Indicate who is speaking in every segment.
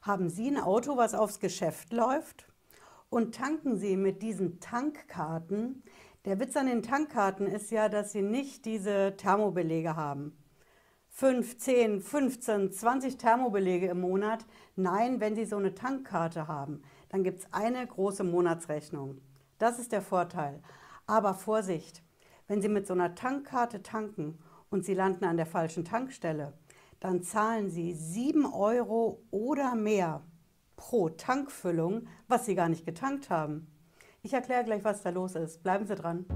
Speaker 1: Haben Sie ein Auto, was aufs Geschäft läuft? Und tanken Sie mit diesen Tankkarten? Der Witz an den Tankkarten ist ja, dass Sie nicht diese Thermobelege haben. 5, 10, 15, 20 Thermobelege im Monat. Nein, wenn Sie so eine Tankkarte haben, dann gibt es eine große Monatsrechnung. Das ist der Vorteil. Aber Vorsicht, wenn Sie mit so einer Tankkarte tanken und Sie landen an der falschen Tankstelle, dann zahlen Sie 7 Euro oder mehr pro Tankfüllung, was Sie gar nicht getankt haben. Ich erkläre gleich, was da los ist. Bleiben Sie dran.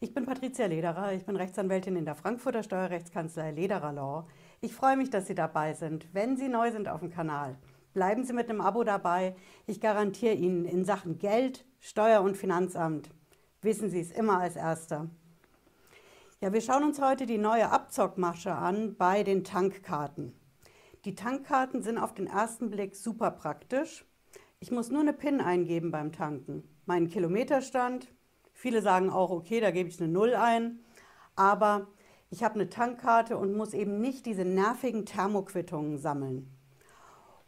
Speaker 1: Ich bin Patricia Lederer, ich bin Rechtsanwältin in der Frankfurter Steuerrechtskanzlei Lederer Law. Ich freue mich, dass Sie dabei sind. Wenn Sie neu sind auf dem Kanal, bleiben Sie mit einem Abo dabei. Ich garantiere Ihnen in Sachen Geld, Steuer- und Finanzamt, wissen Sie es immer als Erster. Ja, wir schauen uns heute die neue Abzockmasche an bei den Tankkarten. Die Tankkarten sind auf den ersten Blick super praktisch. Ich muss nur eine PIN eingeben beim Tanken. Meinen Kilometerstand. Viele sagen auch, okay, da gebe ich eine Null ein. Aber ich habe eine Tankkarte und muss eben nicht diese nervigen Thermoquittungen sammeln.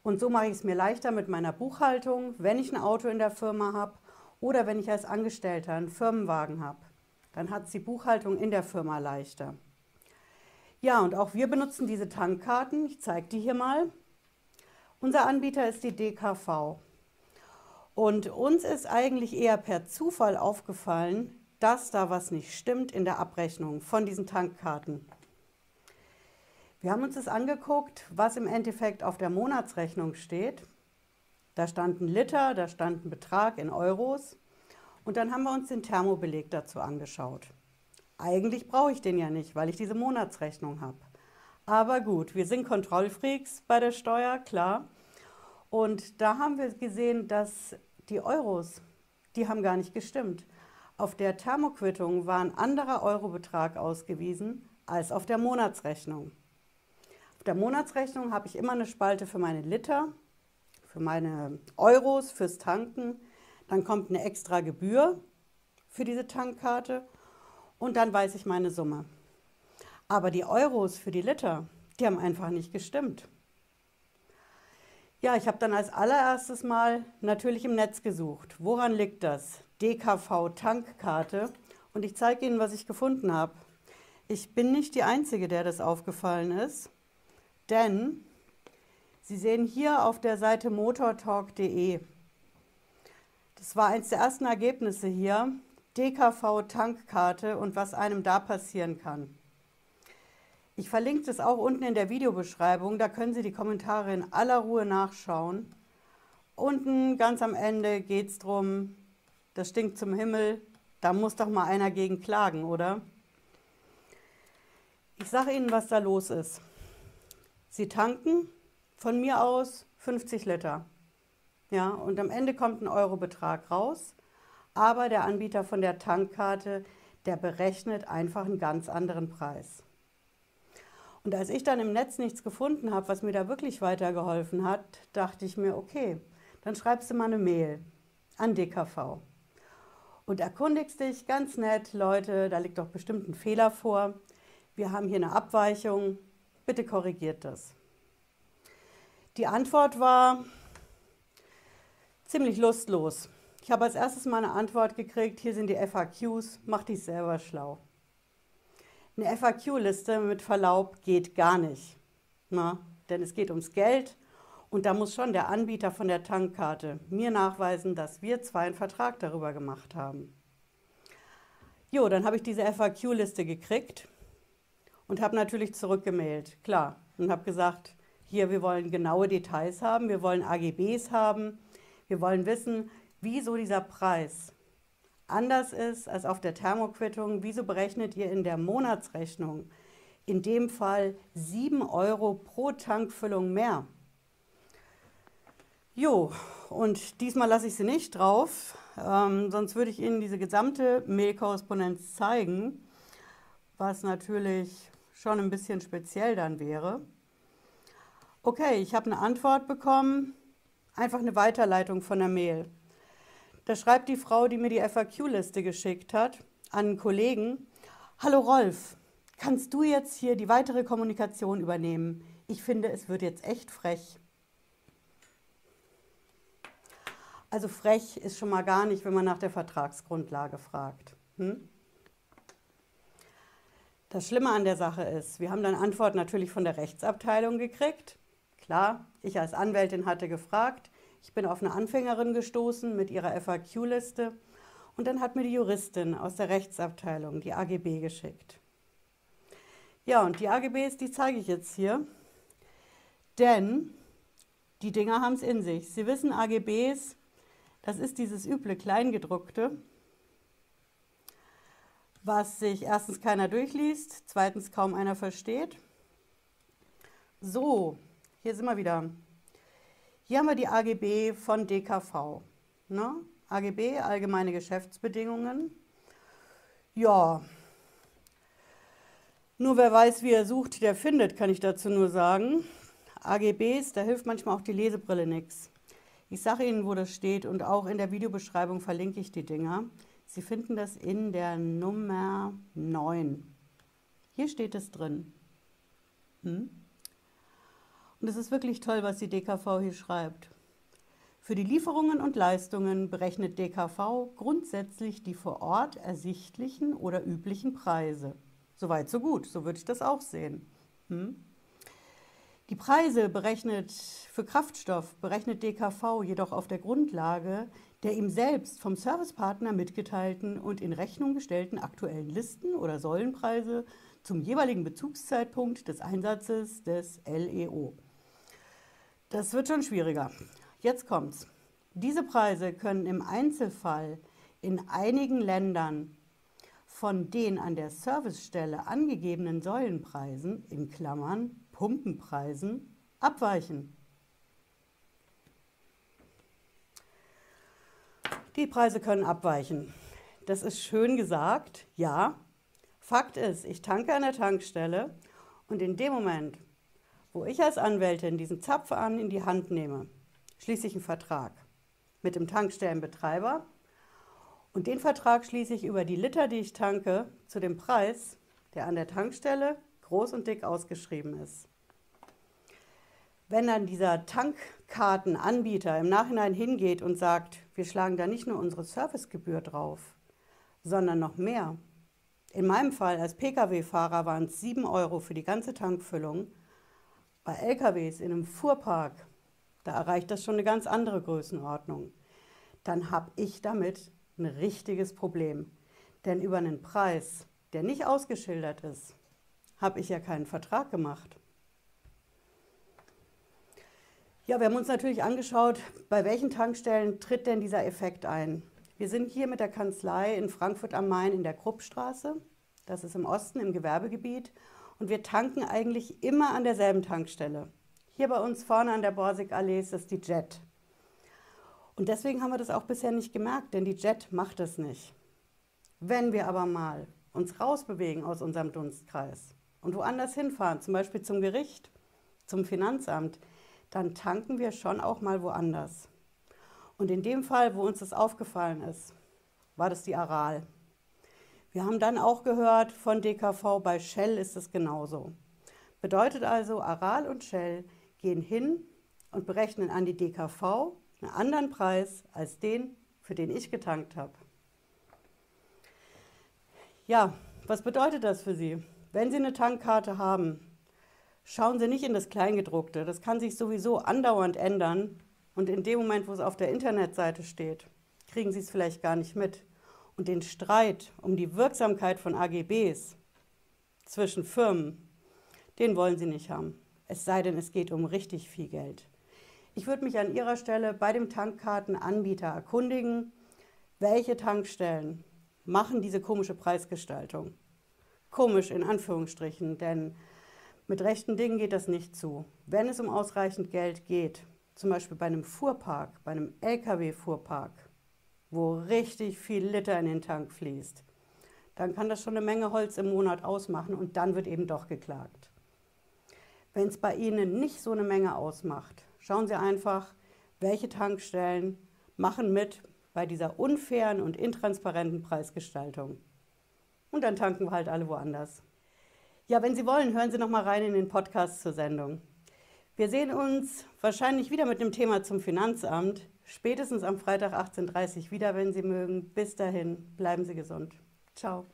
Speaker 1: Und so mache ich es mir leichter mit meiner Buchhaltung, wenn ich ein Auto in der Firma habe oder wenn ich als Angestellter einen Firmenwagen habe. Dann hat es die Buchhaltung in der Firma leichter. Ja, und auch wir benutzen diese Tankkarten. Ich zeige die hier mal. Unser Anbieter ist die DKV. Und uns ist eigentlich eher per Zufall aufgefallen, dass da was nicht stimmt in der Abrechnung von diesen Tankkarten. Wir haben uns das angeguckt, was im Endeffekt auf der Monatsrechnung steht. Da stand ein Liter, da stand ein Betrag in Euros. Und dann haben wir uns den Thermobeleg dazu angeschaut. Eigentlich brauche ich den ja nicht, weil ich diese Monatsrechnung habe. Aber gut, wir sind Kontrollfreaks bei der Steuer, klar. Und da haben wir gesehen, dass die Euros, die haben gar nicht gestimmt. Auf der Thermoquittung war ein anderer Eurobetrag ausgewiesen als auf der Monatsrechnung. Auf der Monatsrechnung habe ich immer eine Spalte für meine Liter, für meine Euros, fürs Tanken. Dann kommt eine extra Gebühr für diese Tankkarte und dann weiß ich meine Summe. Aber die Euros für die Liter, die haben einfach nicht gestimmt. Ja, ich habe dann als allererstes Mal natürlich im Netz gesucht. Woran liegt das? DKV Tankkarte. Und ich zeige Ihnen, was ich gefunden habe. Ich bin nicht die Einzige, der das aufgefallen ist, denn Sie sehen hier auf der Seite motortalk.de, das war eines der ersten Ergebnisse hier, DKV Tankkarte und was einem da passieren kann. Ich verlinke das auch unten in der Videobeschreibung, da können Sie die Kommentare in aller Ruhe nachschauen. Unten ganz am Ende geht es darum, das stinkt zum Himmel, da muss doch mal einer gegen klagen, oder? Ich sage Ihnen, was da los ist. Sie tanken von mir aus 50 Liter. Ja, und am Ende kommt ein Eurobetrag raus, aber der Anbieter von der Tankkarte, der berechnet einfach einen ganz anderen Preis. Und als ich dann im Netz nichts gefunden habe, was mir da wirklich weitergeholfen hat, dachte ich mir, okay, dann schreibst du mal eine Mail an DKV und erkundigst dich ganz nett, Leute, da liegt doch bestimmt ein Fehler vor. Wir haben hier eine Abweichung, bitte korrigiert das. Die Antwort war ziemlich lustlos. Ich habe als erstes mal eine Antwort gekriegt, hier sind die FAQs, mach dich selber schlau. Eine FAQ-Liste mit Verlaub geht gar nicht. Na, denn es geht ums Geld und da muss schon der Anbieter von der Tankkarte mir nachweisen, dass wir zwei einen Vertrag darüber gemacht haben. Jo, dann habe ich diese FAQ-Liste gekriegt und habe natürlich zurückgemailt, klar, und habe gesagt, hier, wir wollen genaue Details haben, wir wollen AGBs haben, wir wollen wissen, wieso dieser Preis anders ist als auf der Thermoquittung. Wieso berechnet ihr in der Monatsrechnung in dem Fall 7 Euro pro Tankfüllung mehr? Jo, und diesmal lasse ich sie nicht drauf, ähm, sonst würde ich Ihnen diese gesamte Mailkorrespondenz zeigen, was natürlich schon ein bisschen speziell dann wäre. Okay, ich habe eine Antwort bekommen, einfach eine Weiterleitung von der Mail. Da schreibt die Frau, die mir die FAQ-Liste geschickt hat, an einen Kollegen, Hallo Rolf, kannst du jetzt hier die weitere Kommunikation übernehmen? Ich finde, es wird jetzt echt frech. Also frech ist schon mal gar nicht, wenn man nach der Vertragsgrundlage fragt. Hm? Das Schlimme an der Sache ist, wir haben dann Antwort natürlich von der Rechtsabteilung gekriegt. Klar, ich als Anwältin hatte gefragt. Ich bin auf eine Anfängerin gestoßen mit ihrer FAQ-Liste und dann hat mir die Juristin aus der Rechtsabteilung die AGB geschickt. Ja, und die AGBs, die zeige ich jetzt hier, denn die Dinger haben es in sich. Sie wissen, AGBs das ist dieses üble Kleingedruckte, was sich erstens keiner durchliest, zweitens kaum einer versteht. So, hier sind wir wieder. Hier haben wir die AGB von DKV. Ne? AGB, allgemeine Geschäftsbedingungen. Ja, nur wer weiß, wie er sucht, der findet, kann ich dazu nur sagen. AGBs, da hilft manchmal auch die Lesebrille nichts. Ich sage Ihnen, wo das steht und auch in der Videobeschreibung verlinke ich die Dinger. Sie finden das in der Nummer 9. Hier steht es drin. Hm? Und es ist wirklich toll, was die DKV hier schreibt. Für die Lieferungen und Leistungen berechnet DKV grundsätzlich die vor Ort ersichtlichen oder üblichen Preise. Soweit, so gut, so würde ich das auch sehen. Hm? Die Preise berechnet für Kraftstoff berechnet DKV jedoch auf der Grundlage der ihm selbst vom Servicepartner mitgeteilten und in Rechnung gestellten aktuellen Listen oder Säulenpreise zum jeweiligen Bezugszeitpunkt des Einsatzes des LEO. Das wird schon schwieriger. Jetzt kommt's. Diese Preise können im Einzelfall in einigen Ländern von den an der Servicestelle angegebenen Säulenpreisen in Klammern Pumpenpreisen abweichen. Die Preise können abweichen. Das ist schön gesagt, ja. Fakt ist, ich tanke an der Tankstelle und in dem Moment, wo ich als Anwältin diesen Zapf an in die Hand nehme, schließe ich einen Vertrag mit dem Tankstellenbetreiber und den Vertrag schließe ich über die Liter, die ich tanke, zu dem Preis, der an der Tankstelle groß und dick ausgeschrieben ist. Wenn dann dieser Tankkartenanbieter im Nachhinein hingeht und sagt, wir schlagen da nicht nur unsere Servicegebühr drauf, sondern noch mehr. In meinem Fall als Pkw-Fahrer waren es 7 Euro für die ganze Tankfüllung. Bei LKWs in einem Fuhrpark, da erreicht das schon eine ganz andere Größenordnung. Dann habe ich damit ein richtiges Problem. Denn über einen Preis, der nicht ausgeschildert ist, habe ich ja keinen Vertrag gemacht. Ja, wir haben uns natürlich angeschaut, bei welchen Tankstellen tritt denn dieser Effekt ein. Wir sind hier mit der Kanzlei in Frankfurt am Main in der Kruppstraße. Das ist im Osten im Gewerbegebiet. Und wir tanken eigentlich immer an derselben Tankstelle. Hier bei uns vorne an der Borsigallee ist das die Jet. Und deswegen haben wir das auch bisher nicht gemerkt, denn die Jet macht es nicht. Wenn wir aber mal uns rausbewegen aus unserem Dunstkreis und woanders hinfahren, zum Beispiel zum Gericht, zum Finanzamt, dann tanken wir schon auch mal woanders. Und in dem Fall, wo uns das aufgefallen ist, war das die Aral. Wir haben dann auch gehört von DKV, bei Shell ist es genauso. Bedeutet also, Aral und Shell gehen hin und berechnen an die DKV einen anderen Preis als den, für den ich getankt habe. Ja, was bedeutet das für Sie? Wenn Sie eine Tankkarte haben, schauen Sie nicht in das Kleingedruckte. Das kann sich sowieso andauernd ändern. Und in dem Moment, wo es auf der Internetseite steht, kriegen Sie es vielleicht gar nicht mit. Und den Streit um die Wirksamkeit von AGBs zwischen Firmen, den wollen Sie nicht haben. Es sei denn, es geht um richtig viel Geld. Ich würde mich an Ihrer Stelle bei dem Tankkartenanbieter erkundigen, welche Tankstellen machen diese komische Preisgestaltung. Komisch in Anführungsstrichen, denn mit rechten Dingen geht das nicht zu. Wenn es um ausreichend Geld geht, zum Beispiel bei einem Fuhrpark, bei einem Lkw-Fuhrpark, wo richtig viel Liter in den Tank fließt, dann kann das schon eine Menge Holz im Monat ausmachen und dann wird eben doch geklagt. Wenn es bei Ihnen nicht so eine Menge ausmacht, schauen Sie einfach, welche Und dann tanken wir halt alle woanders. Ja, wenn Sie wollen, hören Sie noch mal rein in den Podcast zur Sendung. Wir sehen uns wahrscheinlich wieder mit dem Thema zum Finanzamt, spätestens am Freitag 18.30 Uhr wieder, wenn Sie mögen. Bis dahin, bleiben Sie gesund. Ciao.